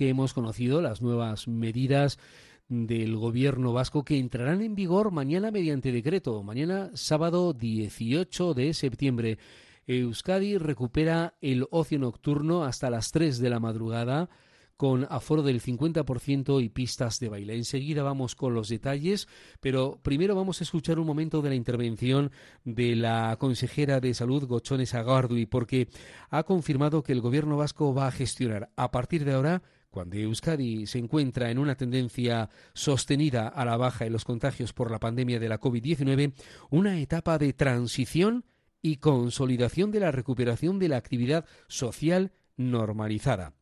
que hemos conocido las nuevas medidas del gobierno vasco que entrarán en vigor mañana mediante decreto, mañana sábado 18 de septiembre. Euskadi recupera el ocio nocturno hasta las 3 de la madrugada con aforo del 50% y pistas de baile. Enseguida vamos con los detalles, pero primero vamos a escuchar un momento de la intervención de la consejera de Salud, Gochones Agardui, porque ha confirmado que el gobierno vasco va a gestionar a partir de ahora cuando Euskadi se encuentra en una tendencia sostenida a la baja en los contagios por la pandemia de la COVID-19, una etapa de transición y consolidación de la recuperación de la actividad social normalizada.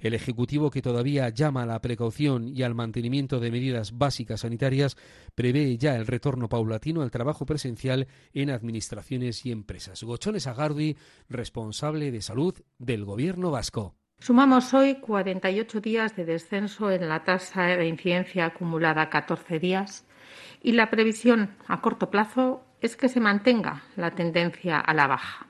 El Ejecutivo, que todavía llama a la precaución y al mantenimiento de medidas básicas sanitarias, prevé ya el retorno paulatino al trabajo presencial en administraciones y empresas. Gochones Agardi, responsable de salud del Gobierno vasco. Sumamos hoy 48 días de descenso en la tasa de incidencia acumulada 14 días y la previsión a corto plazo es que se mantenga la tendencia a la baja.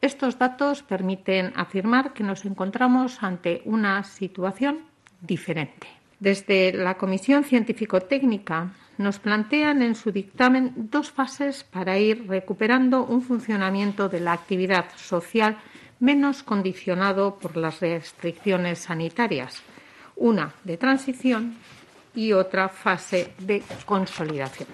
Estos datos permiten afirmar que nos encontramos ante una situación diferente. Desde la Comisión Científico-Técnica nos plantean en su dictamen dos fases para ir recuperando un funcionamiento de la actividad social menos condicionado por las restricciones sanitarias, una de transición y otra fase de consolidación.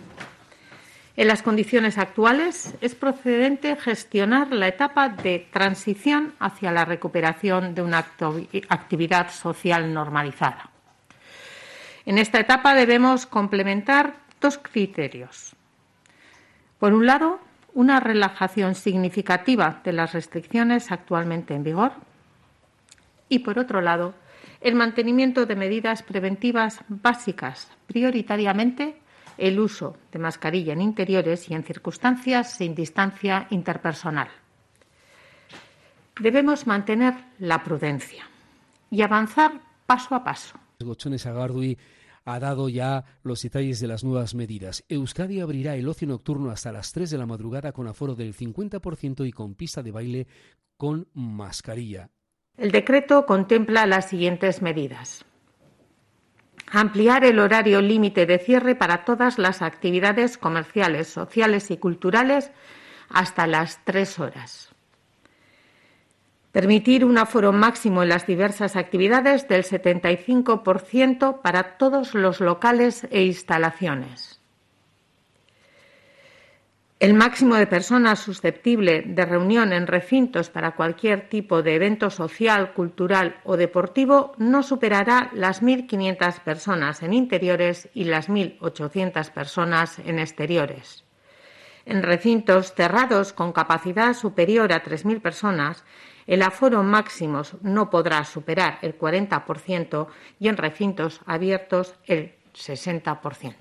En las condiciones actuales es procedente gestionar la etapa de transición hacia la recuperación de una actividad social normalizada. En esta etapa debemos complementar dos criterios. Por un lado, una relajación significativa de las restricciones actualmente en vigor y, por otro lado, el mantenimiento de medidas preventivas básicas, prioritariamente el uso de mascarilla en interiores y en circunstancias sin distancia interpersonal. Debemos mantener la prudencia y avanzar paso a paso ha dado ya los detalles de las nuevas medidas. Euskadi abrirá el ocio nocturno hasta las 3 de la madrugada con aforo del 50% y con pista de baile con mascarilla. El decreto contempla las siguientes medidas. Ampliar el horario límite de cierre para todas las actividades comerciales, sociales y culturales hasta las tres horas Permitir un aforo máximo en las diversas actividades del 75% para todos los locales e instalaciones. El máximo de personas susceptible de reunión en recintos para cualquier tipo de evento social, cultural o deportivo no superará las 1.500 personas en interiores y las 1.800 personas en exteriores. En recintos cerrados con capacidad superior a 3.000 personas, el aforo máximo no podrá superar el 40% y en recintos abiertos el 60%.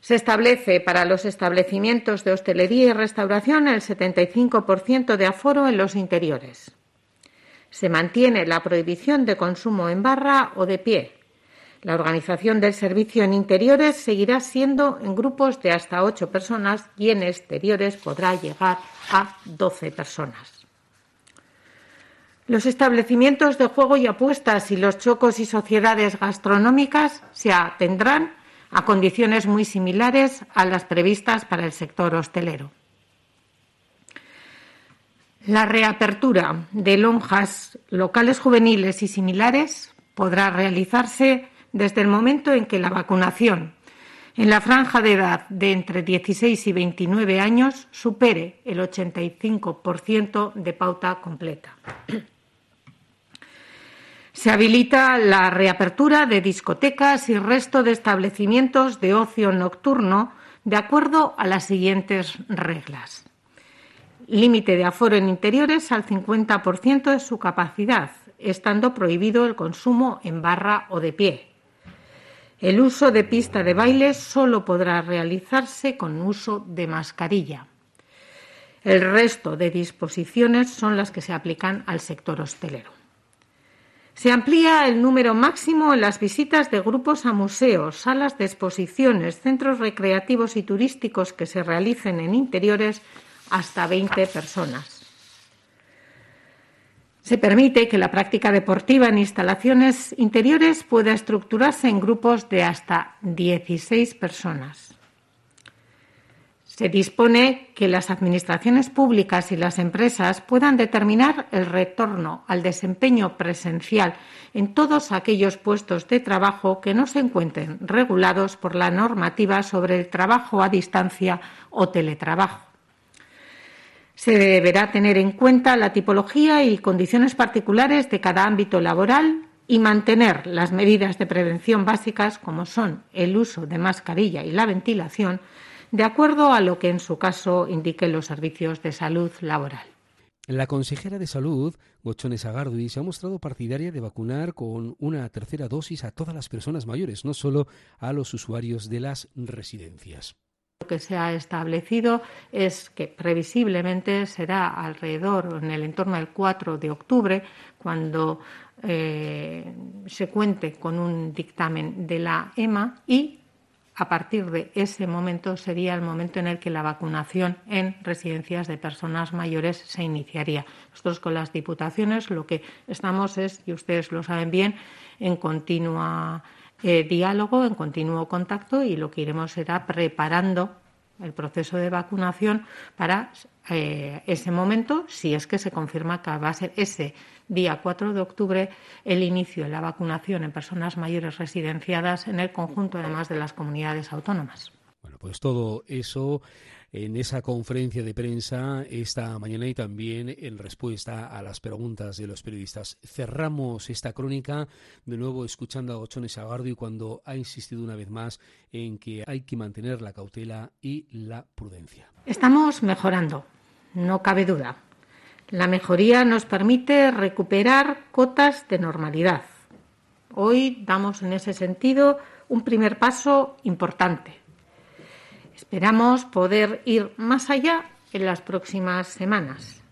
Se establece para los establecimientos de hostelería y restauración el 75% de aforo en los interiores. Se mantiene la prohibición de consumo en barra o de pie. La organización del servicio en interiores seguirá siendo en grupos de hasta ocho personas y en exteriores podrá llegar a 12 personas. Los establecimientos de juego y apuestas y los chocos y sociedades gastronómicas se atendrán a condiciones muy similares a las previstas para el sector hostelero. La reapertura de lonjas, locales juveniles y similares podrá realizarse desde el momento en que la vacunación en la franja de edad de entre 16 y 29 años supere el 85% de pauta completa. Se habilita la reapertura de discotecas y resto de establecimientos de ocio nocturno de acuerdo a las siguientes reglas. Límite de aforo en interiores al 50% de su capacidad, estando prohibido el consumo en barra o de pie. El uso de pista de baile solo podrá realizarse con uso de mascarilla. El resto de disposiciones son las que se aplican al sector hostelero. Se amplía el número máximo en las visitas de grupos a museos, salas de exposiciones, centros recreativos y turísticos que se realicen en interiores hasta 20 personas. Se permite que la práctica deportiva en instalaciones interiores pueda estructurarse en grupos de hasta 16 personas. Se dispone que las administraciones públicas y las empresas puedan determinar el retorno al desempeño presencial en todos aquellos puestos de trabajo que no se encuentren regulados por la normativa sobre el trabajo a distancia o teletrabajo. Se deberá tener en cuenta la tipología y condiciones particulares de cada ámbito laboral y mantener las medidas de prevención básicas como son el uso de mascarilla y la ventilación de acuerdo a lo que en su caso indiquen los servicios de salud laboral. La consejera de Salud, Gochones Agardui, se ha mostrado partidaria de vacunar con una tercera dosis a todas las personas mayores, no solo a los usuarios de las residencias. Lo que se ha establecido es que previsiblemente será alrededor, en el entorno del 4 de octubre, cuando eh, se cuente con un dictamen de la EMA y a partir de ese momento sería el momento en el que la vacunación en residencias de personas mayores se iniciaría. Nosotros con las diputaciones lo que estamos es, y ustedes lo saben bien, en continuo eh, diálogo, en continuo contacto y lo que iremos será preparando el proceso de vacunación para eh, ese momento, si es que se confirma que va a ser ese día 4 de octubre el inicio de la vacunación en personas mayores residenciadas en el conjunto, además de las comunidades autónomas. Bueno, pues todo eso en esa conferencia de prensa esta mañana y también en respuesta a las preguntas de los periodistas. Cerramos esta crónica de nuevo escuchando a Ochones y cuando ha insistido una vez más en que hay que mantener la cautela y la prudencia. Estamos mejorando, no cabe duda. La mejoría nos permite recuperar cotas de normalidad. Hoy damos en ese sentido un primer paso importante. Esperamos poder ir más allá en las próximas semanas.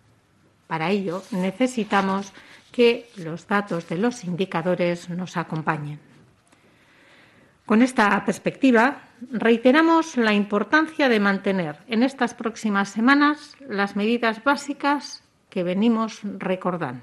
Para ello necesitamos que los datos de los indicadores nos acompañen. Con esta perspectiva, reiteramos la importancia de mantener en estas próximas semanas las medidas básicas que venimos recordando.